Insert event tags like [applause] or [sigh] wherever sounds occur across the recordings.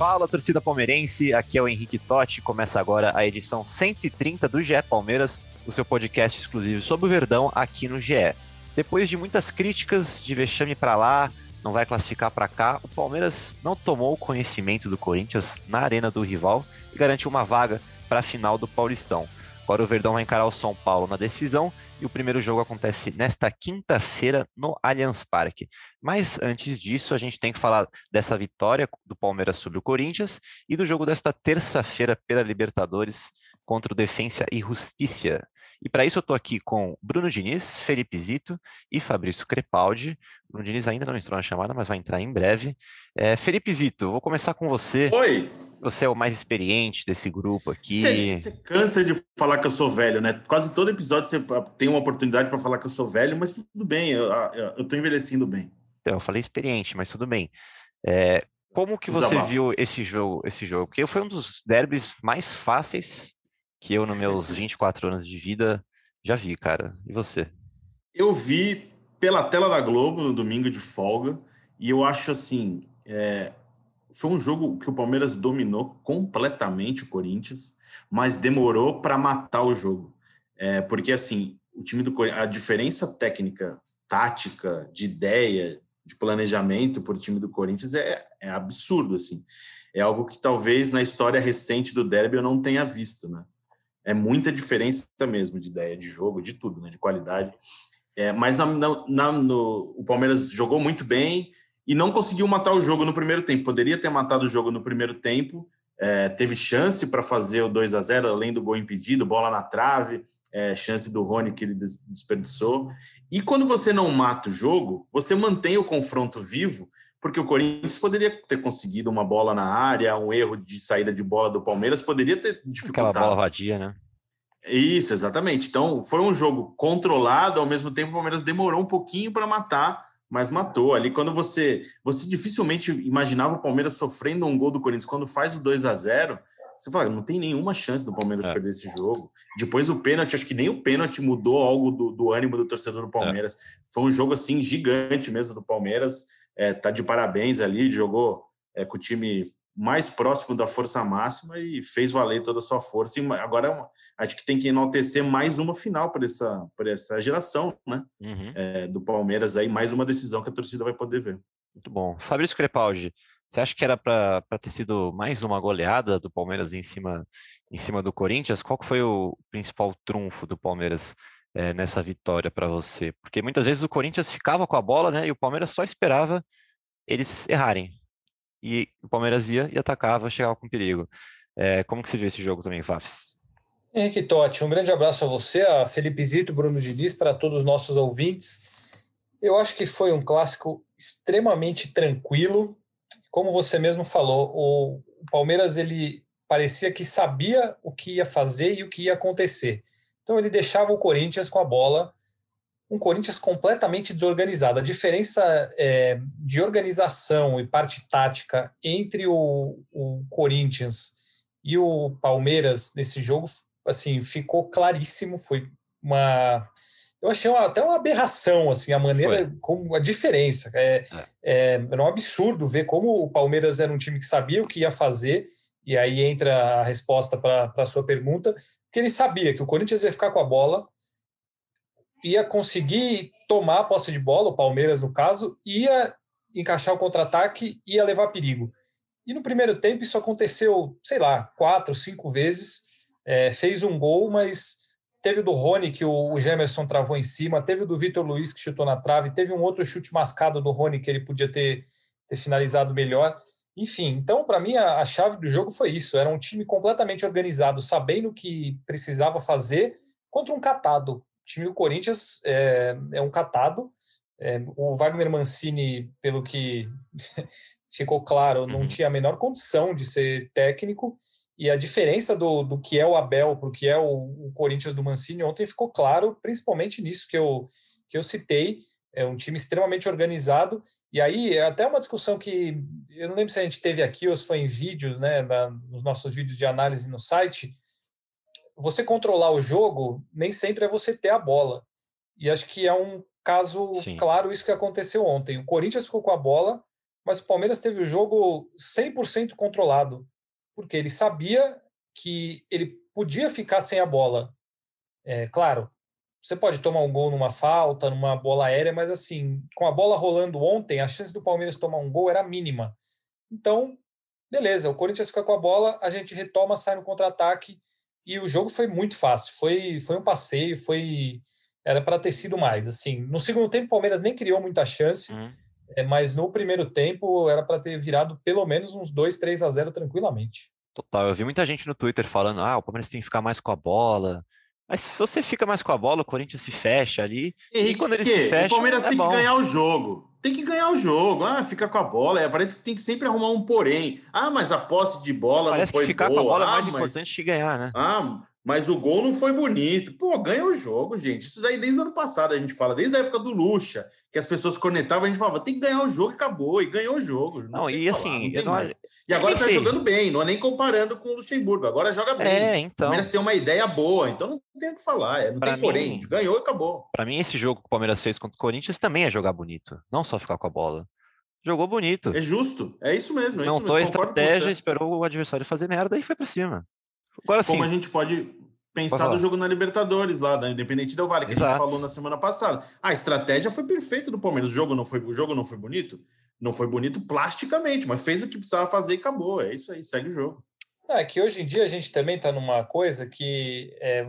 Fala, torcida palmeirense. Aqui é o Henrique Totti. Começa agora a edição 130 do GE Palmeiras, o seu podcast exclusivo sobre o Verdão aqui no GE. Depois de muitas críticas de vexame para lá, não vai classificar para cá, o Palmeiras não tomou conhecimento do Corinthians na arena do rival e garantiu uma vaga para a final do Paulistão. Agora o Verdão vai encarar o São Paulo na decisão e o primeiro jogo acontece nesta quinta-feira no Allianz Parque. Mas antes disso, a gente tem que falar dessa vitória do Palmeiras sobre o Corinthians e do jogo desta terça-feira pela Libertadores contra o Defensa e Justiça. E para isso eu estou aqui com Bruno Diniz, Felipe Zito e Fabrício Crepaldi. Bruno Diniz ainda não entrou na chamada, mas vai entrar em breve. É, Felipe Zito, vou começar com você. Oi! Você é o mais experiente desse grupo aqui. Você, você cansa de falar que eu sou velho, né? Quase todo episódio você tem uma oportunidade para falar que eu sou velho, mas tudo bem, eu, eu tô envelhecendo bem. Então, eu falei experiente, mas tudo bem. É, como que você Desabafo. viu esse jogo, esse jogo? Porque foi um dos derbys mais fáceis que eu, nos meus [laughs] 24 anos de vida, já vi, cara. E você? Eu vi pela tela da Globo no domingo de folga e eu acho assim, é, foi um jogo que o Palmeiras dominou completamente o Corinthians, mas demorou para matar o jogo, É, porque assim o time do a diferença técnica, tática, de ideia, de planejamento por time do Corinthians é, é absurdo assim. É algo que talvez na história recente do derby eu não tenha visto, né? É muita diferença mesmo de ideia, de jogo, de tudo, né? De qualidade. É, mas na- na- no- o Palmeiras jogou muito bem e não conseguiu matar o jogo no primeiro tempo. Poderia ter matado o jogo no primeiro tempo. é, teve chance para fazer o 2 a 0 além do gol impedido, bola na trave, é, chance do Rony que ele des- desperdiçou. E quando você não mata o jogo, você mantém o confronto vivo, porque o Corinthians poderia ter conseguido uma bola na área, um erro de saída de bola do Palmeiras poderia ter Aquela dificultado. bola vadia, né? Isso, exatamente. Então, foi um jogo controlado, ao mesmo tempo o Palmeiras demorou um pouquinho para matar, mas matou. Ali, quando você. Você dificilmente imaginava o Palmeiras sofrendo um gol do Corinthians. Quando faz o 2 a 0 você fala, não tem nenhuma chance do Palmeiras É. perder esse jogo. Depois o pênalti, acho que nem o pênalti mudou algo do, do ânimo do torcedor do Palmeiras. Foi um jogo assim gigante mesmo do Palmeiras. É, tá de parabéns ali, jogou é, com o time mais próximo da força máxima e fez valer toda a sua força. E agora é acho que tem que enaltecer mais uma final para essa, essa geração né, Uhum, é, do Palmeiras aí, mais uma decisão que a torcida vai poder ver. muito bom. Fabrício Crepaldi, você acha que era para ter sido mais uma goleada do Palmeiras em cima, em cima do Corinthians? Qual foi o principal trunfo do Palmeiras eh, nessa vitória para você? Porque muitas vezes o Corinthians ficava com a bola, né? E o Palmeiras só esperava eles errarem. E o Palmeiras ia e atacava, chegava com perigo. Eh, como que você viu esse jogo também, Fafs? Henrique Totti, um grande abraço a você, a Felipe Zito, Bruno Diniz, para todos os nossos ouvintes. Eu acho que foi um clássico extremamente tranquilo. Como você mesmo falou, o Palmeiras ele parecia que sabia o que ia fazer e o que ia acontecer. Então ele deixava o Corinthians com a bola, um Corinthians completamente desorganizado. A diferença é, de organização e parte tática entre o, o Corinthians e o Palmeiras nesse jogo, assim, ficou claríssimo. Foi uma, eu achei uma- até uma aberração, assim, a maneira como a diferença. É, é, era um absurdo ver como o Palmeiras era um time que sabia o que ia fazer. E aí entra a resposta para a sua pergunta, que ele sabia que o Corinthians ia ficar com a bola, ia conseguir tomar a posse de bola, o Palmeiras no caso, ia encaixar o contra-ataque, ia levar perigo. E no primeiro tempo isso aconteceu, sei lá, quatro, cinco vezes. É, fez um gol, mas teve o do Rony que o, o Gemerson travou em cima, teve o do Vitor Luiz que chutou na trave, teve um outro chute mascado do Rony que ele podia ter, ter finalizado melhor. Enfim, então para mim a, a chave do jogo foi isso: era um time completamente organizado, sabendo o que precisava fazer contra um catado. O time do Corinthians é, é um catado. É, o Wagner Mancini, pelo que [laughs] ficou claro, não Uhum. tinha a menor condição de ser técnico. E a diferença do, do que é o Abel para o que é o, o, Corinthians do Mancini ontem ficou claro, principalmente nisso que eu, que eu citei. É um time extremamente organizado. E aí, é até uma discussão que eu não lembro se a gente teve aqui ou se foi em vídeos, né, na, nos nossos vídeos de análise no site. Você controlar o jogo nem sempre é você ter a bola. E acho que é um caso Sim. claro isso que aconteceu ontem. O Corinthians ficou com a bola, mas o Palmeiras teve o jogo 100% controlado porque ele sabia que ele podia ficar sem a bola. É, claro, você pode tomar um gol numa falta, numa bola aérea, mas assim, com a bola rolando ontem, a chance do Palmeiras tomar um gol era mínima. Então, beleza, o Corinthians fica com a bola, a gente retoma, sai no contra-ataque e o jogo foi muito fácil. Foi, foi um passeio, foi era para ter sido mais. Assim, no segundo tempo, o Palmeiras nem criou muita chance. Uhum. É, mas no primeiro tempo era para ter virado pelo menos uns 2, 3 a 0 tranquilamente. Total, eu vi muita gente no Twitter falando: ah, o Palmeiras tem que ficar mais com a bola. Mas se você fica mais com a bola, o Corinthians se fecha ali. E, e quando ele se fecha. O Palmeiras é tem bom. que ganhar o jogo. Tem que ganhar o jogo. Ah, fica com a bola. É, parece que tem que sempre arrumar um porém. Ah, mas a posse de bola parece não foi que ficar boa. com a bola ah, é mais mas... importante que ganhar, né? Ah, mas o gol não foi bonito. Pô, ganha o jogo, gente. Isso daí desde o ano passado a gente fala, desde a época do Lucha, que as pessoas conectavam, a gente falava, tem que ganhar o jogo e acabou. E ganhou o jogo. Não, não e assim, não não... E agora tá sei. jogando bem, não é nem comparando com o Luxemburgo. Agora joga bem. É, então. O Palmeiras tem uma ideia boa, então não tem o que falar. É, não pra tem mim, porém. Ganhou e acabou. Para mim, esse jogo que o Palmeiras fez contra o Corinthians também é jogar bonito, não só ficar com a bola. Jogou bonito. É justo, é isso mesmo. É não isso mesmo. estratégia, esperou o adversário fazer merda e foi para cima. Agora sim. Como a gente pode pensar do jogo na Libertadores lá, da Independente Del Vale, que Exato. a gente falou na semana passada. A estratégia foi perfeita do Palmeiras. O jogo não foi, o jogo não foi bonito? Não foi bonito plasticamente, mas fez o que precisava fazer e acabou. É isso aí, segue o jogo. É que hoje em dia a gente também está numa coisa que é,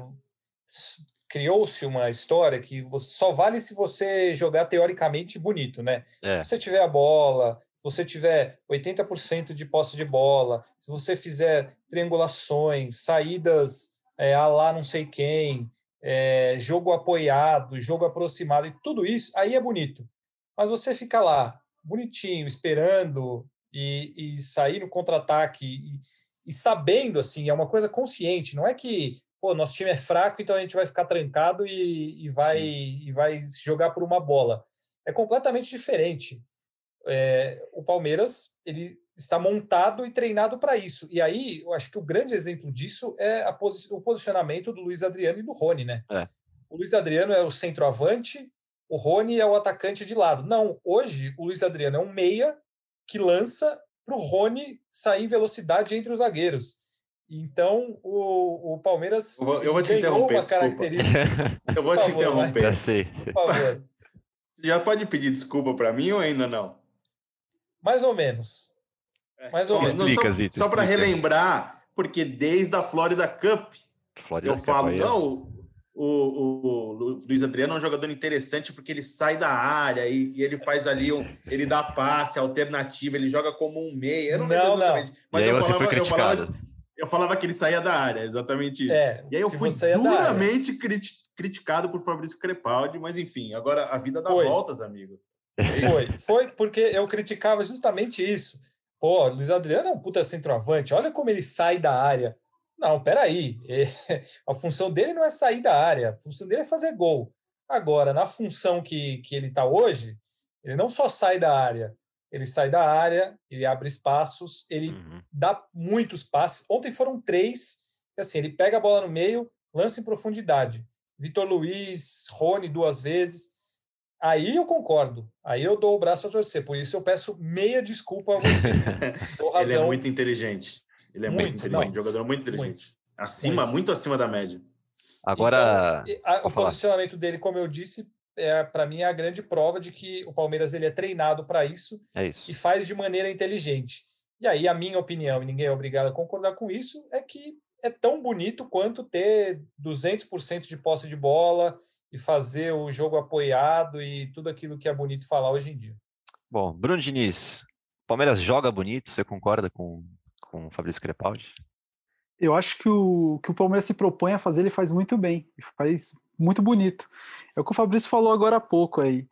criou-se uma história que só vale se você jogar teoricamente bonito, né? É. Se você tiver a bola, se você tiver 80% de posse de bola, se você fizer triangulações, saídas é, a lá não sei quem, é, jogo apoiado, jogo aproximado e tudo isso, aí é bonito. Mas você fica lá, bonitinho, esperando e, e sair no contra-ataque e, e, sabendo, assim, é uma coisa consciente, não é que, pô, nosso time é fraco, então a gente vai ficar trancado e, e vai, e vai jogar por uma bola. É completamente diferente. É, o Palmeiras, ele está montado e treinado para isso. E aí, eu acho que o grande exemplo disso é posi o posicionamento do Luiz Adriano e do Rony, né? É. O Luiz Adriano é o centroavante, o Rony é o atacante de lado. Não, hoje o Luiz Adriano é um meia que lança para o Rony sair em velocidade entre os zagueiros. Então, o, o Palmeiras eu vou, eu vou te interromper, uma característica. eu vou te favor, interromper. Já sei. Por favor. Você já pode pedir desculpa para mim ou ainda não? Mais ou menos. É. Mais ou menos. Explica, Zito, só, só para relembrar, porque desde a Florida Cup, Florida eu Cup falo, aí, não, o, o, o, Luiz Adriano é um jogador interessante porque ele sai da área e, e ele faz ali um. Ele dá passe alternativo, ele joga como um meia. Eu não, não lembro exatamente. Não. Mas eu falava, eu, falava, eu falava que ele saía da área, exatamente isso. É, e aí eu fui duramente criticado por Fabrício Crepaldi, mas enfim, agora a vida dá foi. voltas, amigo. Foi, [laughs] foi porque eu criticava justamente isso Pô, Luiz Adriano é um puta centroavante, olha como ele sai da área. Não, peraí. [laughs] É, a função dele não é sair da área, a função dele é fazer gol. Agora, na função que, que ele está hoje, ele não só sai da área, ele sai da área, ele abre espaços, ele uhum. dá muitos passes. Ontem foram três, assim, ele pega a bola no meio, lança em profundidade. Vitor Luiz, Rony duas vezes. Aí eu concordo. Aí eu dou o braço a torcer. Por isso eu peço meia desculpa a você. [laughs] Ele é muito inteligente. Ele é muito, muito inteligente. Não, jogador muito inteligente. Muito. Acima, muito. muito. acima da média. Agora. Então, a, o posicionamento dele, como eu disse, é, para mim é a grande prova de que o Palmeiras ele é treinado para isso, é isso, e faz de maneira inteligente. E aí, a minha opinião, e ninguém é obrigado a concordar com isso, é que é tão bonito quanto ter 200% de posse de bola e fazer o jogo apoiado e tudo aquilo que é bonito falar hoje em dia. Bom, Bruno Diniz, Palmeiras joga bonito, você concorda com, com o Fabrício Crepaldi? Eu acho que o que o Palmeiras se propõe a fazer, ele faz muito bem, faz muito bonito. É o que o Fabrício falou agora há pouco aí.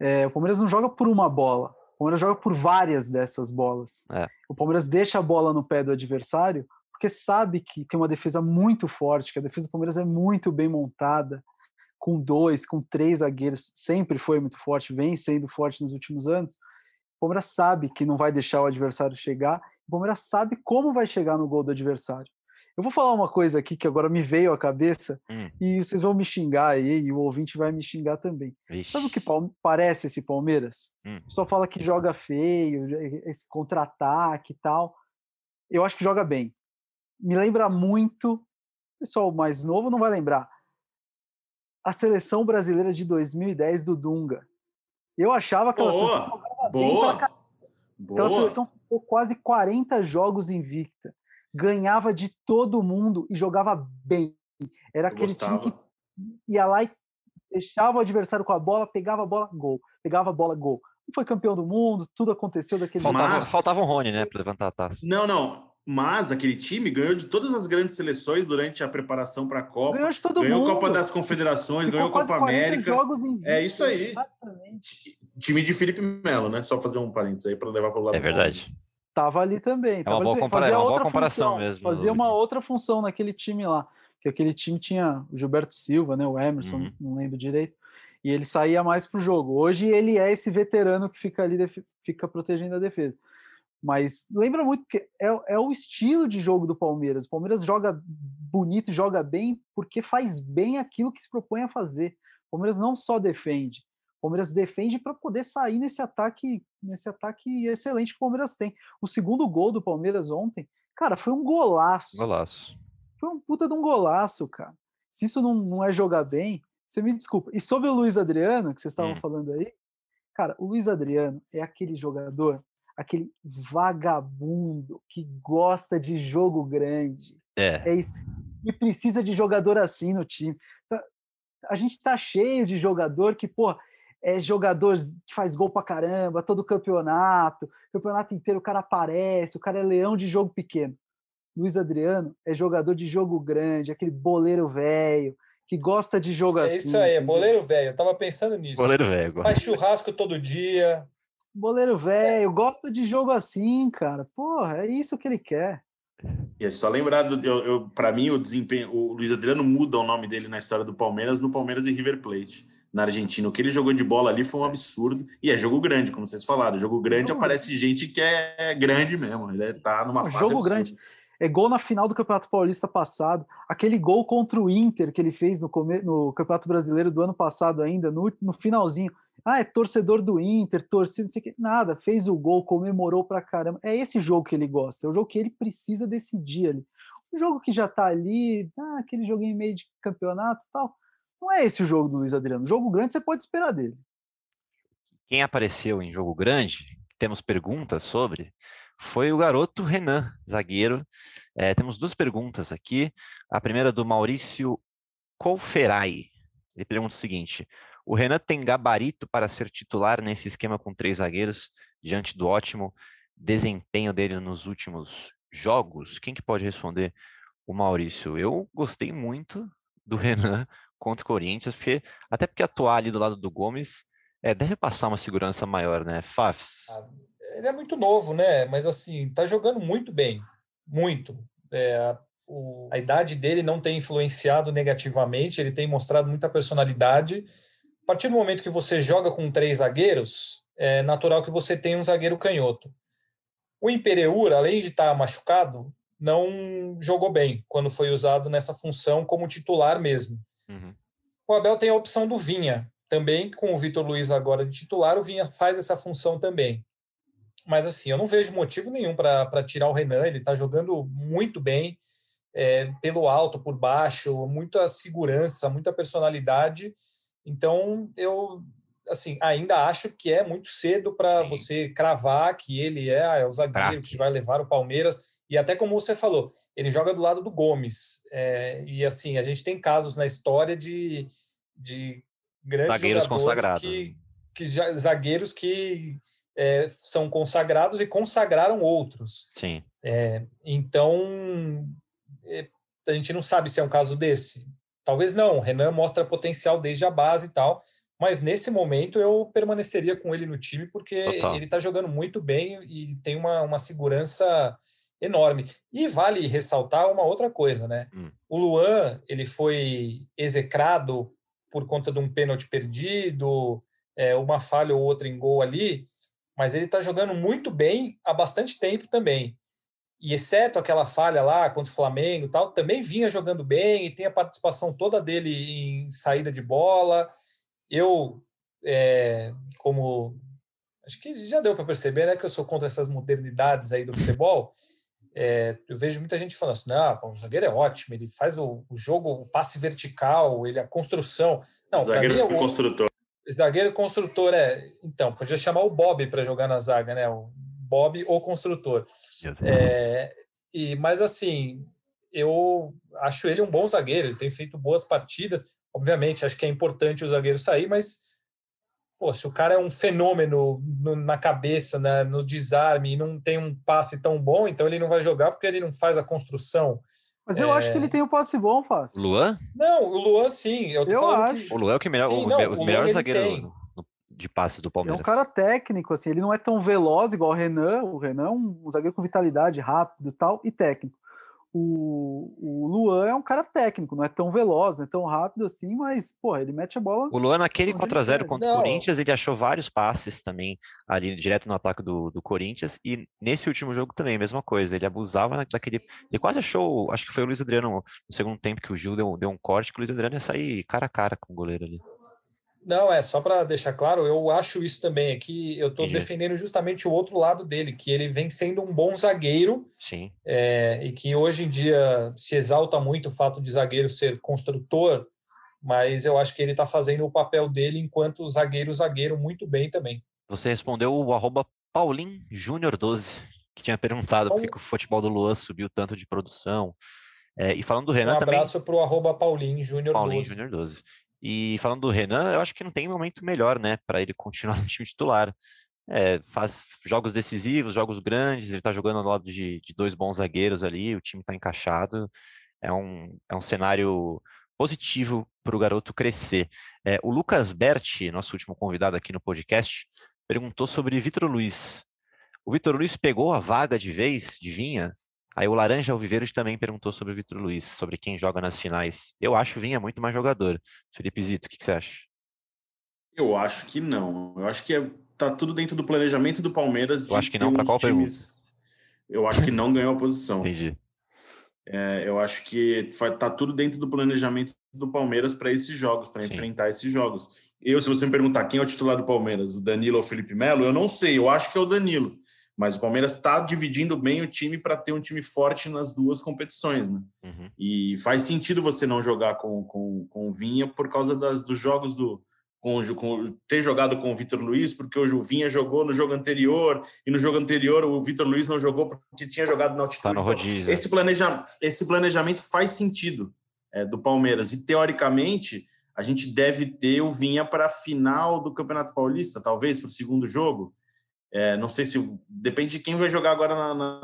É, o Palmeiras não joga por uma bola, o Palmeiras joga por várias dessas bolas. É. O Palmeiras deixa a bola no pé do adversário porque sabe que tem uma defesa muito forte, que a defesa do Palmeiras é muito bem montada, com dois, com três zagueiros, sempre foi muito forte, vem sendo forte nos últimos anos. O Palmeiras sabe que não vai deixar o adversário chegar, o Palmeiras sabe como vai chegar no gol do adversário. Eu vou falar uma coisa aqui que agora me veio à cabeça Hum. e vocês vão me xingar aí e o ouvinte vai me xingar também. Vixe. Sabe o que parece esse Palmeiras? Hum. Pessoal fala que joga feio, esse contra-ataque e tal. Eu acho que joga bem. Me lembra muito, o pessoal mais novo não vai lembrar, a seleção brasileira de 2010 do Dunga. Eu achava aquela seleção Boa, jogava bem pra boa. Aquela boa. seleção ficou quase 40 jogos invicta. Ganhava de todo mundo e jogava bem. Era Eu aquele time que ia lá e deixava o adversário com a bola, pegava a bola, gol. Pegava a bola, gol. Não foi campeão do mundo, tudo aconteceu daquele Faltava, Mas- faltava um Rony, né, pra levantar a taça. Não, não. Mas aquele time ganhou de todas as grandes seleções durante a preparação para a Copa. Ganhou de todo ganhou mundo. Copa das Confederações, Ficou ganhou quase Copa 40 América. É isso aí. Exatamente. Ti- Time de Felipe Melo, né? Só fazer um parênteses aí para levar para o lado É verdade. Palmeiras. Tava ali também. uma tava ali boa compara- Fazia é uma boa outra comparação função, mesmo, Fazia uma outra função naquele time lá. Que aquele time tinha o Gilberto Silva, né? O Emerson, Uhum. não lembro direito. E ele saía mais pro jogo. Hoje ele é esse veterano que fica ali, fica protegendo a defesa. Mas lembra muito que é, é o estilo de jogo do Palmeiras. O Palmeiras joga bonito, joga bem, porque faz bem aquilo que se propõe a fazer. O Palmeiras não só defende, o Palmeiras defende para poder sair nesse ataque, nesse ataque excelente que o Palmeiras tem. O segundo gol do Palmeiras ontem, cara, foi um golaço. Golaço. Foi um puta de um golaço, cara. Se isso não, não é jogar bem, você me desculpa. E sobre o Luiz Adriano, que vocês estavam Hum. falando aí, cara, o Luiz Adriano é aquele jogador, aquele vagabundo que gosta de jogo grande. É. É isso. E precisa de jogador assim no time. Tá- A gente tá cheio de jogador que, pô, é jogador que faz gol pra caramba, todo campeonato, campeonato inteiro o cara aparece, o cara é leão de jogo pequeno. Luiz Adriano é jogador de jogo grande, aquele boleiro velho, que gosta de jogo É assim. isso aí, é boleiro velho. Eu tava pensando nisso. Goleiro velho agora. Faz churrasco todo dia. Boleiro velho, gosta de jogo assim, cara. Porra, é isso que ele quer. E é só lembrar, do, eu, eu, para mim, o desempenho. O Luiz Adriano muda o nome dele na história do Palmeiras no Palmeiras e River Plate, na Argentina. O que ele jogou de bola ali foi um absurdo. E é jogo grande, como vocês falaram. Jogo grande Jogo aparece gente que é grande mesmo. Ele tá numa Não, fase. jogo absurda. grande. É gol na final do Campeonato Paulista passado. Aquele gol contra o Inter que ele fez no, come- no Campeonato Brasileiro do ano passado ainda, no, no finalzinho. Ah, é torcedor do Inter, torcida, não sei o que. Nada, fez o gol, comemorou pra caramba. É esse jogo que ele gosta, é o jogo que ele precisa decidir ali. O jogo que já tá ali, ah, aquele joguinho meio de campeonato e tal. Não é esse o jogo do Luiz Adriano. Jogo grande você pode esperar dele. Quem apareceu em jogo grande, temos perguntas sobre, foi o garoto Renan, zagueiro. É, temos duas perguntas aqui. A primeira do Maurício Colferai. Ele pergunta o seguinte: o Renan tem gabarito para ser titular nesse esquema com três zagueiros, diante do ótimo desempenho dele nos últimos jogos? Quem que pode responder? O Maurício. Eu gostei muito do [laughs] Renan contra o Corinthians, porque até porque atuar ali do lado do Gomes é, deve passar uma segurança maior, né? Fafs. Ah, Ele é muito novo, né? Mas assim, tá jogando muito bem. Muito. É, o- a idade dele não tem influenciado negativamente, ele tem mostrado muita personalidade. A partir do momento que você joga com três zagueiros, é natural que você tenha um zagueiro canhoto. O Imperiur, além de estar machucado, não jogou bem quando foi usado nessa função como titular mesmo. Uhum. O Abel tem a opção do Vinha, também com o Vitor Luiz agora de titular, o Vinha faz essa função também. Mas assim, eu não vejo motivo nenhum para tirar o Renan, ele está jogando muito bem, é, pelo alto, por baixo, muita segurança, muita personalidade. Então, eu assim, ainda acho que é muito cedo para você cravar que ele é, ah, é o zagueiro que vai levar o Palmeiras. E até como você falou, ele joga do lado do Gomes. É, e assim, a gente tem casos na história de, de grandes Zagueiros consagrados. que, que já, zagueiros que é, são consagrados e consagraram outros. Sim. É, então, é, a gente não sabe se é um caso desse. Talvez não. O Renan mostra potencial desde a base e tal. Mas nesse momento eu permaneceria com ele no time porque Total. ele está jogando muito bem e tem uma, uma segurança enorme. E vale ressaltar uma outra coisa, né? Hum. O Luan, ele foi execrado por conta de um pênalti perdido, é, uma falha ou outra em gol ali, mas ele está jogando muito bem há bastante tempo também. E exceto aquela falha lá contra o Flamengo e tal, também vinha jogando bem e tem a participação toda dele em saída de bola. Eu, é, como acho que já deu para perceber, né, que eu sou contra essas modernidades aí do futebol. É, eu vejo muita gente falando assim, não, o zagueiro é ótimo, ele faz o, o jogo, o passe vertical, ele a construção. Não, zagueiro mim, é o construtor. Zagueiro construtor é. Então, podia chamar o Bob para jogar na zaga, né? O Bob ou construtor. É, e, mas assim, eu acho ele um bom zagueiro, ele tem feito boas partidas. Obviamente, acho que é importante o zagueiro sair, mas pô, se o cara é um fenômeno no, na cabeça, né, no desarme, e não tem um passe tão bom, então ele não vai jogar porque ele não faz a construção. Mas eu É. acho que ele tem um passe bom, Fábio. Luan? Não, o Luan sim. Eu, tô Eu acho. que- O Luan é o que melhor, Sim, o, não, os melhores zagueiros de passes do Ele é Palmeiras. um cara técnico, assim, ele não é tão veloz igual o Renan. O Renan é um, zagueiro com vitalidade, rápido e tal, e técnico. O, o Luan é um cara técnico, não é tão veloz, não é tão rápido assim, mas, porra, ele mete a bola. O Luan, naquele Onde ele 4x0 quer. contra o. Corinthians, ele achou vários passes também ali direto no ataque do, do Corinthians. E nesse último jogo também, mesma coisa. Ele abusava daquele. Ele quase achou. Acho que foi o Luiz Adriano no segundo tempo que o Gil deu, deu um corte, que o Luiz Adriano ia sair cara a cara com o goleiro ali. Não, é só para deixar claro, eu acho isso também aqui. Eu estou defendendo justamente o outro lado dele, que ele vem sendo um bom zagueiro Sim. é, e que hoje em dia se exalta muito o fato de zagueiro ser construtor, mas eu acho que ele está fazendo o papel dele enquanto zagueiro, zagueiro muito bem também. Você respondeu o arroba Paulinho Júnior 12, que tinha perguntado por que, o futebol do Luan subiu tanto de produção. É, e falando do Um Renan também. abraço para o arroba Paulinho Júnior Paulinho 12. Júnior 12. E falando do Renan, eu acho que não tem momento melhor, né, para ele continuar [laughs] no time titular. É, faz jogos decisivos, jogos grandes, ele tá jogando ao lado de, de dois bons zagueiros ali, o time tá encaixado. É um, é um cenário positivo para o garoto crescer. É, o Lucas Berti, nosso último convidado aqui no podcast, perguntou sobre Vitor Luiz. O Vitor Luiz pegou a vaga de vez de Vinha? Aí o Laranja Alviverde também perguntou sobre o Vitor Luiz, sobre quem joga nas finais. Eu acho o Vinha muito mais jogador. Felipe Zito, o que, que você acha? Eu acho que não. Eu acho que é, tá tudo dentro do planejamento do Palmeiras. Eu acho que não, pra qual Eu acho que não ganhou a posição. Entendi. É, eu acho que tá tudo dentro do planejamento do Palmeiras para esses jogos, para enfrentar esses jogos. Eu, se você me perguntar quem é o titular do Palmeiras, o Danilo ou o Felipe Melo, eu não sei. Eu acho que é o Danilo. Mas o Palmeiras está dividindo bem o time para ter um time forte nas duas competições, né? Uhum. E faz sentido você não jogar com, com, com o Vinha por causa das, dos jogos do. Com, com, ter jogado com o Vitor Luiz, porque hoje o Vinha jogou no jogo anterior, e no jogo anterior o Vitor Luiz não jogou porque tinha jogado na altitude. Tá no Então, rodízio. esse, planeja, esse planejamento faz sentido é, do Palmeiras. E, teoricamente, a gente deve ter o Vinha para a final do Campeonato Paulista, talvez para o segundo jogo. É, não sei se. Depende de quem vai jogar agora na, na-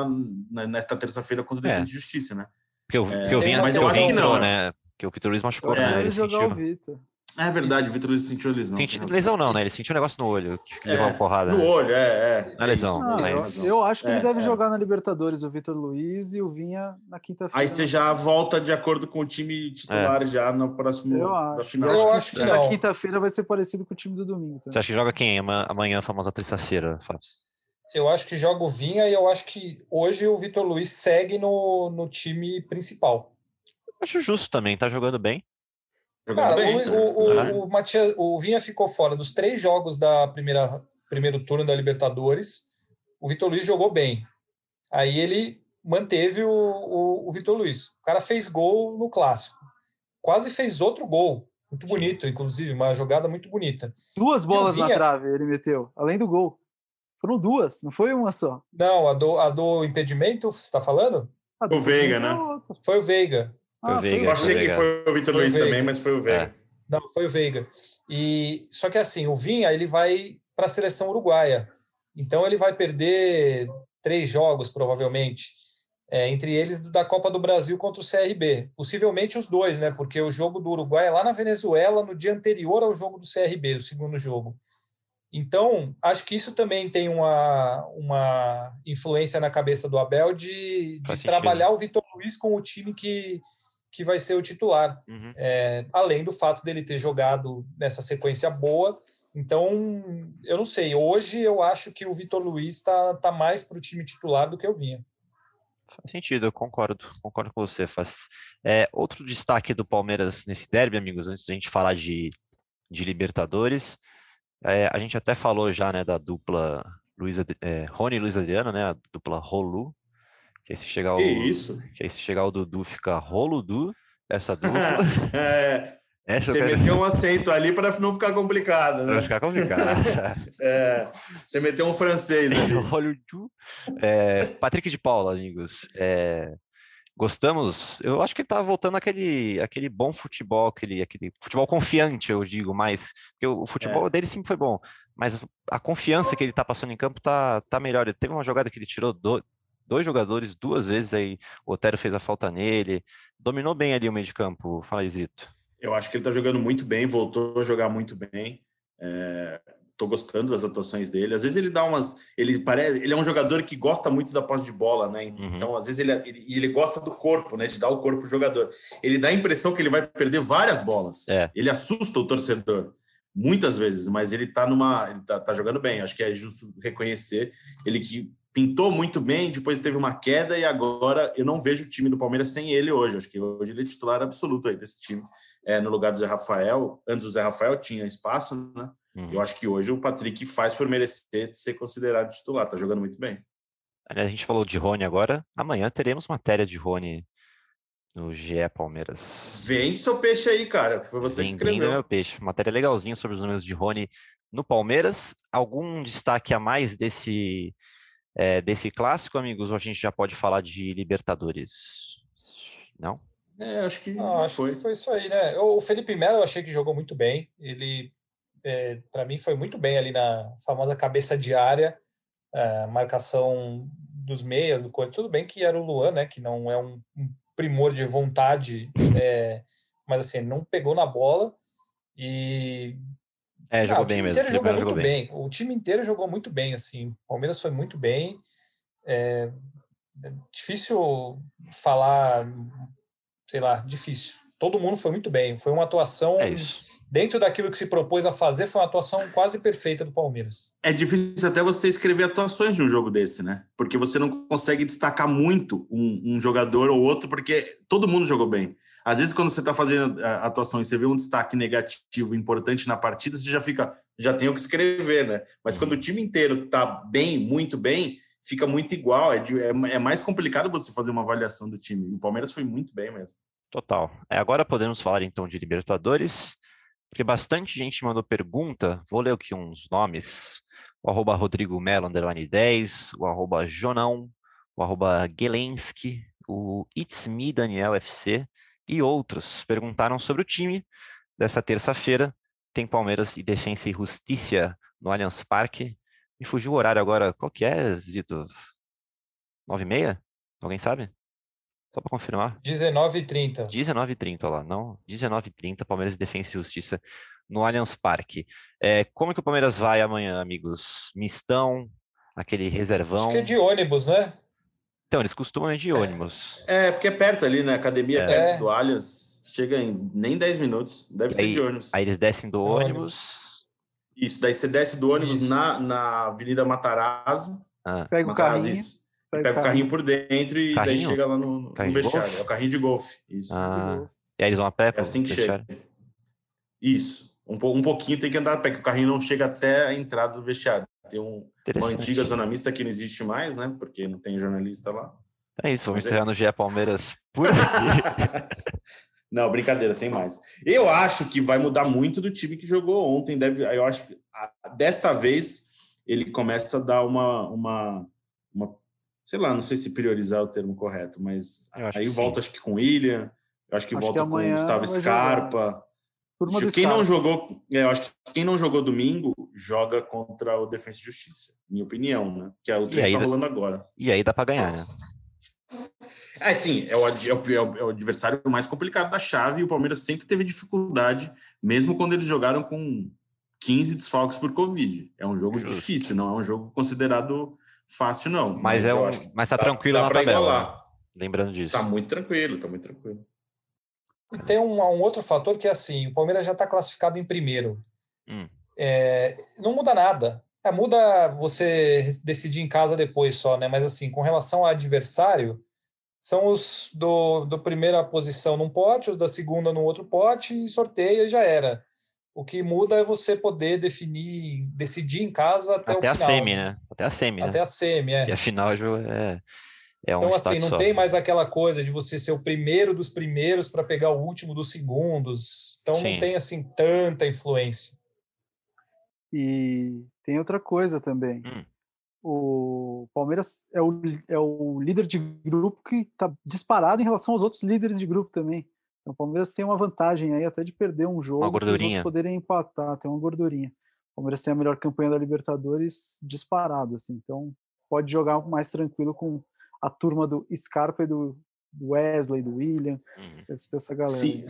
na- nesta terça-feira contra o É. Defesa de Justiça, né? Porque eu, porque eu tem vinha, uma mas eu eu acho que não, entrou, né? Porque o Vitor Luiz machucou, É, né? Ele jogar sentiu. o Vitor. É verdade, o Vitor Luiz sentiu a lesão. Senti- tem razão. lesão não, né? Ele sentiu um negócio no olho, que É, levou uma porrada. No né? olho, é. é Na é lesão, Não, mas- eu, razão. eu acho que ele É, deve é. jogar na Libertadores, o Vitor Luiz e o Vinha na quinta-feira. Aí você já volta de acordo com o time titular já no próximo Eu da acho. final. Eu acho que Na não. quinta-feira vai ser parecido com o time do domingo. tá? Você acha que joga quem? Ama- Amanhã, a famosa terça-feira, Fábio? Eu acho que joga o Vinha e eu acho que hoje o Vitor Luiz segue no, no time principal. Acho justo também, tá jogando bem. Jogando Cara, bem, o, tá? o, o, né? o, Matias- o Vinha ficou fora dos três jogos da primeira primeiro turno da Libertadores. O Vitor Luiz jogou bem. Aí ele manteve o, o, o Vitor Luiz. O cara fez gol no clássico. Quase fez outro gol. Muito bonito, inclusive, uma jogada muito bonita. Duas bolas na Vinha- trave ele meteu, além do gol. Foram duas, não foi uma só. Não, a do, a do impedimento, você está falando? O Veiga, foi né? Foi o Veiga. Foi o Ah, Veiga. Eu achei que foi o Vitor o Luiz Veiga. também, mas foi o Veiga. Não, foi o Veiga. E só que assim, o Vinha ele vai para a seleção uruguaia. Então ele vai perder três jogos provavelmente, é, entre eles da Copa do Brasil contra o CRB. Possivelmente os dois, né? Porque o jogo do Uruguai é lá na Venezuela no dia anterior ao jogo do CRB, o segundo jogo. Então, acho que isso também tem uma, uma influência na cabeça do Abel de, de trabalhar o Vitor Luiz com o time que, que vai ser o titular. Uhum. É, além do fato dele ter jogado nessa sequência boa. Então, eu não sei. Hoje eu acho que o Vitor Luiz está tá mais para o time titular do que eu vinha. Faz sentido, eu concordo, concordo com você. Faz, é, outro destaque do Palmeiras nesse derby, amigos, antes da gente falar de, de Libertadores, é, a gente até falou já, né, da dupla Luiz, é, Rony e Luiz Adriano, né, a dupla Rolu, que aí se chegar o, isso? Que aí se chegar o Dudu fica Roludu, essa [laughs] dupla. é, essa você meteu um [laughs] acento ali para não ficar complicado, né? Para ficar complicado. [laughs] é, você meteu um francês ali. é, Patrick de Paula, amigos. É, gostamos. Eu acho que ele tá voltando aquele, aquele bom futebol, aquele, aquele futebol confiante, eu digo mais. Porque o futebol é. dele sempre foi bom, mas a confiança que ele tá passando em campo tá, tá melhor. Ele teve uma jogada que ele tirou do, dois jogadores duas vezes, aí o Otero fez a falta nele. Dominou bem ali o meio de campo, fala Zito. Eu acho que ele tá jogando muito bem, voltou a jogar muito bem. É, tô gostando das atuações dele. Às vezes ele dá umas. Ele parece. Ele é um jogador que gosta muito da posse de bola, né? Uhum. Então, uhum. às vezes, ele, ele, ele, gosta do corpo, né? De dar o corpo pro jogador. Ele dá a impressão que ele vai perder várias bolas. É. Ele assusta o torcedor. Muitas vezes, mas ele tá numa. Ele tá, tá jogando bem. Acho que é justo reconhecer. Ele que pintou muito bem, depois teve uma queda e agora eu não vejo o time do Palmeiras sem ele hoje. Acho que hoje ele é titular absoluto aí desse time. É, no lugar do Zé Rafael. Antes do Zé Rafael tinha espaço, né? Uhum. Eu acho que hoje o Patrick faz por merecer ser considerado titular, tá jogando muito bem. A gente falou de Rony agora. Amanhã teremos matéria de Rony no GE Palmeiras. Vende seu peixe aí, cara. Foi você Vendendo que escreveu. meu peixe. Matéria legalzinha sobre os números de Rony no Palmeiras. Algum destaque a mais desse, é, desse clássico, amigos? Ou a gente já pode falar de Libertadores? Não? É, acho que ah, acho foi. Que foi isso aí, né? O Felipe Melo eu achei que jogou muito bem. Ele é, para mim foi muito bem ali na famosa cabeça de área, é, marcação dos meias do Corinthians. Tudo bem que era o Luan, né, que não é um, um primor de vontade, é, mas assim, não pegou na bola e é, jogou ah, bem mesmo. Jogou, jogou muito bem. bem. O time inteiro jogou muito bem, assim. O Palmeiras foi muito bem. É, é difícil falar, sei lá, difícil. Todo mundo foi muito bem. Foi uma atuação é dentro daquilo que se propôs a fazer, foi uma atuação quase perfeita do Palmeiras. É difícil até você escrever atuações de um jogo desse, né? Porque você não consegue destacar muito um, um jogador ou outro, porque todo mundo jogou bem. Às vezes, quando você está fazendo a atuação e você vê um destaque negativo importante na partida, você já fica, já tem o que escrever, né? Mas quando o time inteiro está bem, muito bem, fica muito igual. É, é, é mais complicado você fazer uma avaliação do time. O Palmeiras foi muito bem mesmo. Total. É, agora podemos falar então de Libertadores porque bastante gente mandou pergunta, vou ler aqui uns nomes, o arroba Rodrigo Melo, underline 10, o arroba Jonão, o arroba Gelensky, o It's Me Daniel FC e outros perguntaram sobre o time dessa terça-feira, tem Palmeiras e Defensa e Justiça no Allianz Parque, me fugiu o horário agora, qual que é, Zito? 9 e meia? Alguém sabe? Só para confirmar. 19h30. 19h30, lá. Não, 19h30, Palmeiras Defensa e Justiça no Allianz Parque. É, como que o Palmeiras vai amanhã, amigos? Mistão, aquele reservão. Acho que é de ônibus, né? Então, eles costumam ir de ônibus. É, é porque é perto ali, né? Academia é. perto do Allianz. Chega em nem 10 minutos. Deve e ser aí, de ônibus. Aí eles descem do ônibus. ônibus. Isso, daí você desce do ônibus na, na Avenida Matarazzo. Ah. Pega Matarazzo, o carrinho. Isso pega o carrinho por dentro e carrinho? daí chega lá no, no vestiário. É o carrinho de golfe. Isso. Ah, e aí eles vão a pé? É assim que chega. Isso. Um, um pouquinho tem que andar a pé, que o carrinho não chega até a entrada do vestiário. Tem um, uma antiga zona mista que não existe mais, né? Porque não tem jornalista lá. É isso, vamos encerrar no GE Palmeiras [laughs] por aqui. [laughs] não, brincadeira, tem mais. Eu acho que vai mudar muito do time que jogou ontem. Deve, eu acho que desta vez ele começa a dar uma, uma, uma sei lá, não sei se priorizar é o termo correto, mas aí volta sim. acho que com o William, eu acho que acho volta que com o Gustavo Scarpa. Quem não jogou, é, eu acho que quem não jogou domingo joga contra o Defensa e Justiça, minha opinião, né? Que é o treino que tá rolando agora. E aí dá para ganhar, né? É, sim, é o, é, o, é o, adversário mais complicado da chave e o Palmeiras sempre teve dificuldade, mesmo quando eles jogaram com 15 desfalques por Covid. É um jogo Justo. difícil, não é um jogo considerado fácil, não. Mas, é eu um, mas tá dá- tranquilo dá na pra tabela. igualar. né? Lembrando disso. Tá muito tranquilo, tá muito tranquilo. E tem um, um outro fator que é assim: o Palmeiras já está classificado em primeiro. Hum. É, não muda nada. É, muda você decidir em casa depois só, né? Mas assim, com relação ao adversário, são os do, do primeira posição num pote, os da segunda no outro pote, e sorteia e já era. O que muda é você poder definir, decidir em casa até, Até o a final. semi, né? Até a semi, Até né? a semi, é. E afinal, o jogo é, é um Então, assim, não só. tem mais aquela coisa de você ser o primeiro dos primeiros para pegar o último dos segundos. Então, Sim. não tem, assim, tanta influência. E tem outra coisa também. Hum. O Palmeiras é o, é o líder de grupo que está disparado em relação aos outros líderes de grupo também. Então, o Palmeiras tem uma vantagem aí até de perder um jogo. outros gordurinha. poderem empatar, tem uma gordurinha. O Palmeiras tem a melhor campanha da Libertadores disparado, assim. Então, pode jogar mais tranquilo com a turma do Scarpa e do Wesley, do William. Uhum. Deve ser essa galera. Se,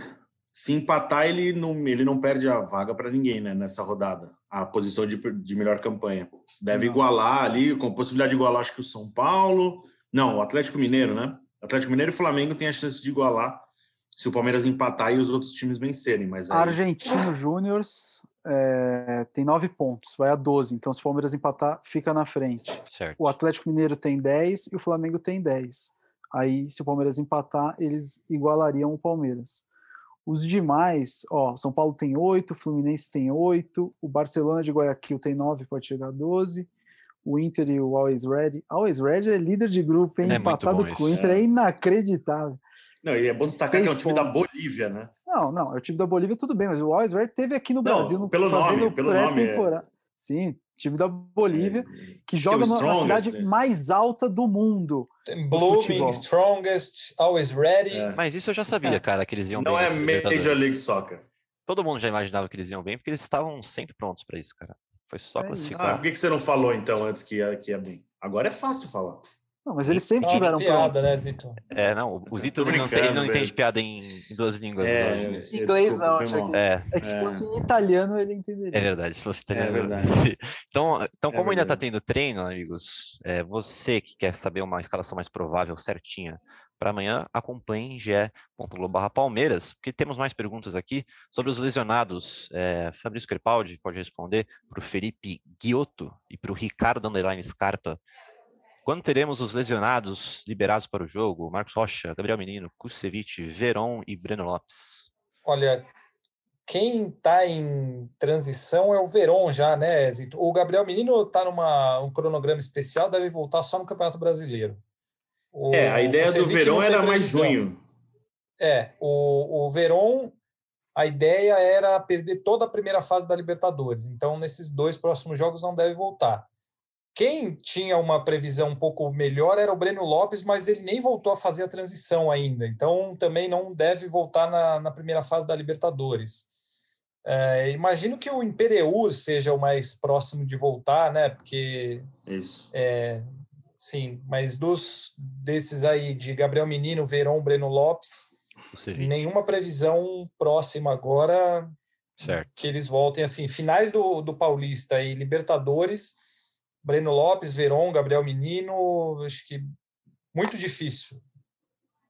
se empatar, ele não, ele não perde a vaga para ninguém né, nessa rodada. A posição de, de melhor campanha. Deve Não. igualar ali, com possibilidade de igualar, acho que o São Paulo. Não, o Atlético Mineiro, né? Atlético Mineiro e Flamengo têm a chance de igualar se o Palmeiras empatar e os outros times vencerem. Mas aí, Argentino Júnior é, tem nove pontos, vai a 12. Então, se o Palmeiras empatar, fica na frente. Certo. O Atlético Mineiro tem 10 e o Flamengo tem 10. Aí, se o Palmeiras empatar, eles igualariam o Palmeiras. Os demais, ó, São Paulo tem 8, o Fluminense tem 8, o Barcelona de Guayaquil tem 9, pode chegar a 12. O Inter e o Always Ready. Always Ready é líder de grupo, hein? É Empatado com o Inter, é. é inacreditável. Não, e é bom destacar que é um Seis time da pontos. Bolívia, né? Não, não, é o time da Bolívia, tudo bem, mas o Always Ready teve aqui no Não, Brasil. No, pelo nome, pelo nome, é. Sim, time da Bolívia, É, que joga na- cidade é. mais alta do mundo. Tem Blooming. Strongest, Always Ready. É. Mas isso eu já sabia, cara, que eles iam Não bem é nessa Major Libertadores. League Soccer. Todo mundo já imaginava que eles iam bem, porque eles estavam sempre prontos para isso, cara. Foi só É isso. Ah, classificar. por que que você não falou então antes que ia, que ia bem? Agora é fácil falar. Não, mas eles sempre É tiveram piada, né, Zito? É, não, o Zito não, tem- ele não entende velho. piada em, em duas línguas. É, é, Inglês desculpa, não, É, É que se É. fosse em italiano, ele entenderia. é verdade, se fosse italiano. verdade. Então, então É como ainda está tendo treino, amigos, é, você que quer saber uma escalação mais provável, certinha, para amanhã, acompanhe ge.globo Palmeiras, porque temos mais perguntas aqui sobre os lesionados. É, Fabrício Crepaldi pode responder para o Felipe Guiotto e para o Ricardo Underline Scarpa. Quando teremos os lesionados liberados para o jogo? Marcos Rocha, Gabriel Menino, Kusevich, Veron e Breno Lopes. Olha, quem está em transição é o Veron já, né, Zito? O Gabriel Menino está numa um cronograma especial, deve voltar só no Campeonato Brasileiro. O É, a ideia do tem era mais junho. É, o, o Veron, a ideia era perder toda a primeira fase da Libertadores. Então, nesses dois próximos jogos não deve voltar. Quem tinha uma previsão um pouco melhor era o Breno Lopes, mas ele nem voltou a fazer a transição ainda. Então, também não deve voltar na, na primeira fase da Libertadores. É, imagino que o Imperiur seja o mais próximo de voltar, né? Porque Isso. é, sim, mas dos desses aí de Gabriel Menino, Verón, Breno Lopes, nenhuma previsão próxima agora certo. que eles voltem assim, finais do, do Paulista e Libertadores, Breno Lopes, Verón, Gabriel Menino, acho que muito difícil.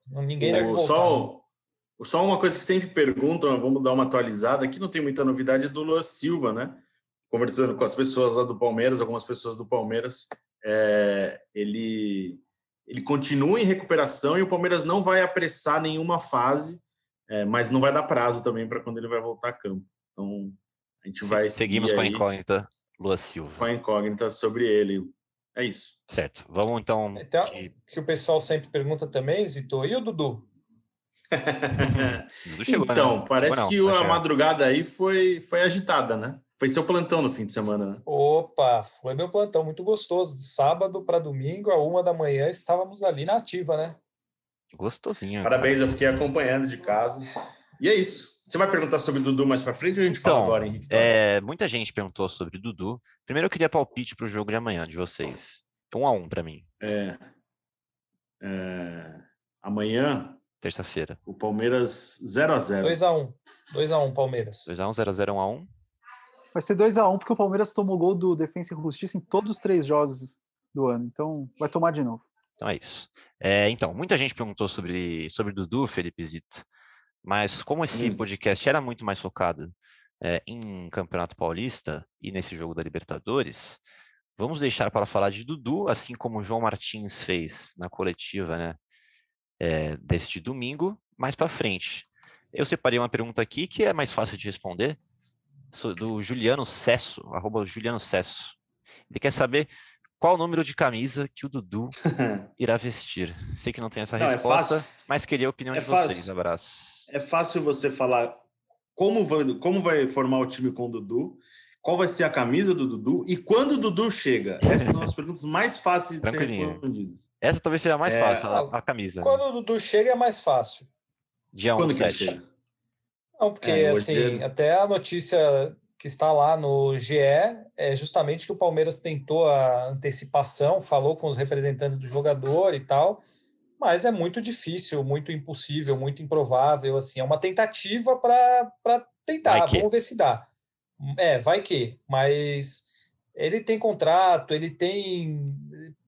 Ninguém deve O- voltar. só, só uma coisa que sempre perguntam, vamos dar uma atualizada. Aqui não tem muita novidade do Lua Silva, né? Conversando com as pessoas lá do Palmeiras, algumas pessoas do Palmeiras, é, ele, ele continua em recuperação e o Palmeiras não vai apressar nenhuma fase, é, mas não vai dar prazo também para quando ele vai voltar a campo. Então, a gente vai Seguimos seguir com a aí incógnita Lua Silva. com a incógnita sobre ele. É isso. Certo. Vamos então. Então, de- que o pessoal sempre pergunta também, Zito, e o Dudu? [laughs] Dudu chegou, né? então, parece Chegou não, que a chegar. madrugada aí foi, foi agitada, né? Foi seu plantão no fim de semana, né? Opa, foi meu plantão muito gostoso. Sábado para domingo, a uma da manhã, estávamos ali na ativa, né? Gostosinho. Parabéns, eu fiquei acompanhando de casa. E é isso. Você vai perguntar sobre o Dudu mais pra frente ou a gente fala Então, agora, Henrique? É, muita gente perguntou sobre o Dudu. Primeiro eu queria palpite para o jogo de amanhã de vocês. Um a um para mim, É, é, amanhã, terça-feira. o Palmeiras 0 a 0 2x1. 2x1, Palmeiras. 2x1, 0x0, 1x1. Vai ser 2 a 1 um, porque o Palmeiras tomou gol do Defensa e Justiça em todos os três jogos do ano. Então, vai tomar de novo. Então é isso. É, então, muita gente perguntou sobre, sobre Dudu, Felipe Zito. Mas como esse hum. podcast era muito mais focado é, em Campeonato Paulista e nesse jogo da Libertadores, vamos deixar para falar de Dudu, assim como o João Martins fez na coletiva né, é, deste domingo, mais para frente. Eu separei uma pergunta aqui que é mais fácil de responder, do Juliano Cesso, arroba Juliano Cesso. Ele quer saber qual o número de camisa que o Dudu [laughs] irá vestir. Sei que não tem essa não, é resposta, é mas queria a opinião é de fácil. vocês. Abraço. É fácil você falar como vai, como vai formar o time com o Dudu, qual vai ser a camisa do Dudu e quando o Dudu chega. Essas são as [laughs] perguntas mais fáceis de ser respondidas. Essa talvez seja a mais é, fácil, a, a, camisa. Quando o Dudu chega é mais fácil. Dia 1 Quando que ele chega? Não, porque é, assim, até a notícia que está lá no GE é justamente que o Palmeiras tentou a antecipação, falou com os representantes do jogador e tal, mas é muito difícil, muito impossível, muito improvável, assim, é uma tentativa para tentar, vamos ver se dá. É, vai que, mas ele tem contrato, ele tem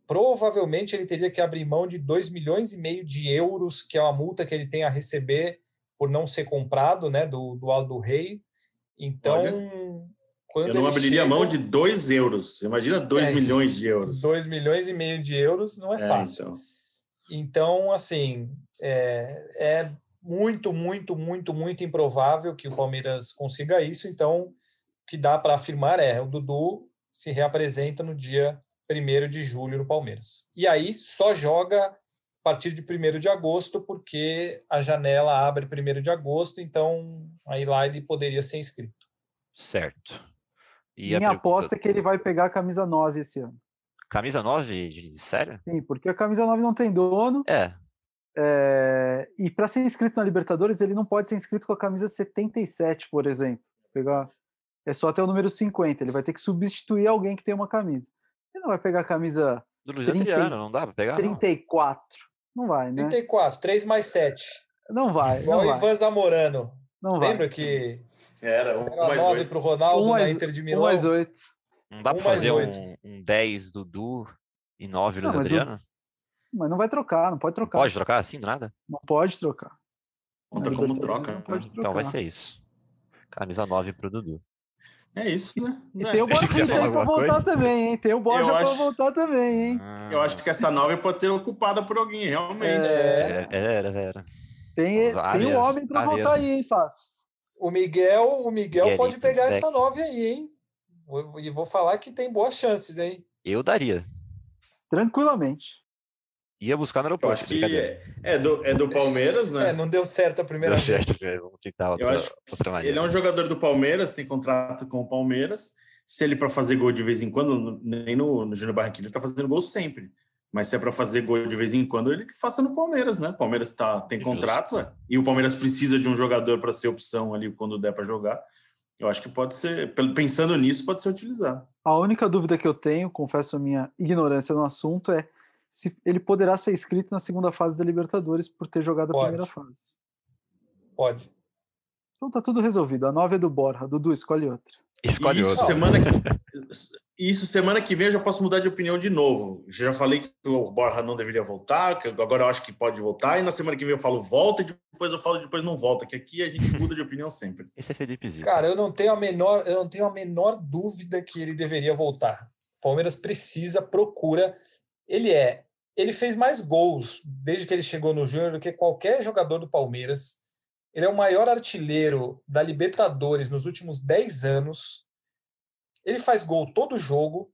provavelmente ele teria que abrir mão de 2 milhões e meio de euros, que é uma multa que ele tem a receber por não ser comprado, né, do, do Aldo Rei. Então, Olha, quando eu não abriria chega, mão de 2 euros. Imagina 2 é, milhões de euros. 2 milhões e meio de euros não é, é fácil. Então. então, assim, é, é muito, muito, muito, muito improvável que o Palmeiras consiga isso. Então, o que dá para afirmar é o Dudu se reapresenta no dia 1 de julho no Palmeiras. E aí só joga a partir de 1 de agosto, porque a janela abre 1 de agosto, então aí lá ele poderia ser inscrito. Certo. E Minha pergunta... aposta é que ele vai pegar a camisa 9 esse ano. Camisa 9? De sério? Sim, porque a camisa 9 não tem dono. É. é... E para ser inscrito na Libertadores, ele não pode ser inscrito com a camisa 77, por exemplo. Pegar... É só até o número 50. Ele vai ter que substituir alguém que tem uma camisa. Ele não vai pegar a camisa. Do Luiz 30... Adriano, não dá para pegar? 34. Não. Não vai, né? 34, 3 mais 7. Não vai. Igual o Ivan Zamorano. Não Lembra vai. que era, um era 9 para o Ronaldo um mais, na Inter de Milão? 1 mais 8. Não dá para fazer um, um 10 Dudu e 9 Luiz Adriano? O... Mas não vai trocar, não pode trocar. Não pode trocar assim, nada? Não pode trocar. Conta como troca. Né? Então vai ser isso. Camisa 9 para o Dudu. É isso, né? E tem o Borja para voltar coisa? também, hein? Tem o Borja para acho... voltar também, hein? Eu acho que essa nove pode ser ocupada por alguém, realmente. É, era, era. Tem, várias, tem o homem para voltar aí, hein, Fafs? O Miguel, o Miguel pode pegar essa nove aí, hein? E vou falar que tem boas chances, hein? Eu daria. Tranquilamente ia buscar no aeroporto. Eu acho que é, é, do, é do Palmeiras, né? É, não deu certo a primeira deu vez. Certo, vamos tentar outra, Eu acho outra maneira. Ele é um jogador do Palmeiras, tem contrato com o Palmeiras. Se ele para fazer gol de vez em quando, nem no, no Júnior Barranquilla ele tá fazendo gol sempre. Mas se é para fazer gol de vez em quando, ele que faça no Palmeiras, né? O Palmeiras tá, tem contrato, é, e o Palmeiras precisa de um jogador para ser opção ali quando der para jogar. Eu acho que pode ser, pensando nisso, pode ser utilizado. A única dúvida que eu tenho, confesso a minha ignorância no assunto, é se ele poderá ser inscrito na segunda fase da Libertadores por ter jogado a Pode. primeira fase. Pode. Então tá tudo resolvido. A nova é do Borra. Dudu, escolhe outra. Escolhe isso, outra. Semana que, [laughs] isso semana que vem eu já posso mudar de opinião de novo. Eu já falei que o Borra não deveria voltar, que agora eu acho que pode voltar, e na semana que vem eu falo volta, e depois eu falo depois não volta, que aqui a gente [laughs] muda de opinião sempre. Esse é Felipe Zito. Cara, eu não tenho a menor, eu não tenho a menor dúvida que ele deveria voltar. Palmeiras precisa, procura ele é. Ele fez mais gols desde que ele chegou no Júnior do que qualquer jogador do Palmeiras. Ele é o maior artilheiro da Libertadores nos últimos 10 anos. Ele faz gol todo jogo.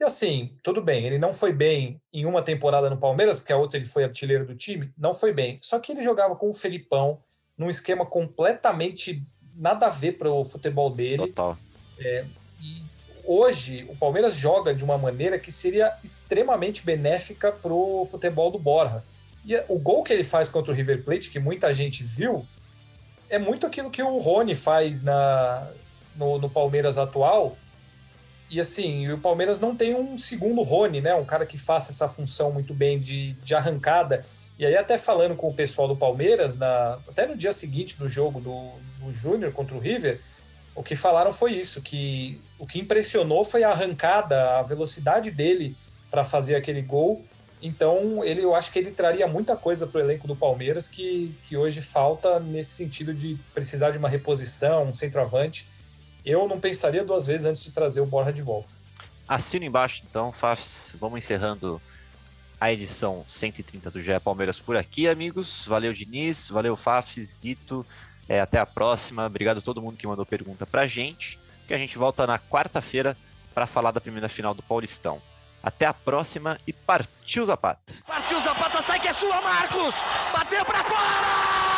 E assim, tudo bem, ele não foi bem em uma temporada no Palmeiras, porque a outra ele foi artilheiro do time, não foi bem. Só que ele jogava com o Felipão, num esquema completamente nada a ver para o futebol dele. Total. É, hoje o Palmeiras joga de uma maneira que seria extremamente benéfica para o futebol do Borja. E o gol que ele faz contra o River Plate, que muita gente viu, é muito aquilo que o Rony faz na, no, no Palmeiras atual. E assim, o Palmeiras não tem um segundo Rony, né? Um cara que faça essa função muito bem de, de arrancada. E aí, até falando com o pessoal do Palmeiras, na, até no dia seguinte do jogo do, do Júnior contra o River, o que falaram foi isso, que o que impressionou foi a arrancada, a velocidade dele para fazer aquele gol. Então, ele, eu acho que ele traria muita coisa para o elenco do Palmeiras que, que hoje falta nesse sentido de precisar de uma reposição, um centroavante. Eu não pensaria duas vezes antes de trazer o Borja de volta. Assina embaixo, então, Fafs. Vamos encerrando a edição 130 do GE Palmeiras por aqui, amigos. Valeu, Diniz. Valeu, Fafs, Zito. É, até a próxima. Obrigado a todo mundo que mandou pergunta pra gente. Que a gente volta na quarta-feira para falar da primeira final do Paulistão. Até a próxima e partiu Zapata. Partiu Zapata, sai que é sua, Marcos! Bateu pra fora!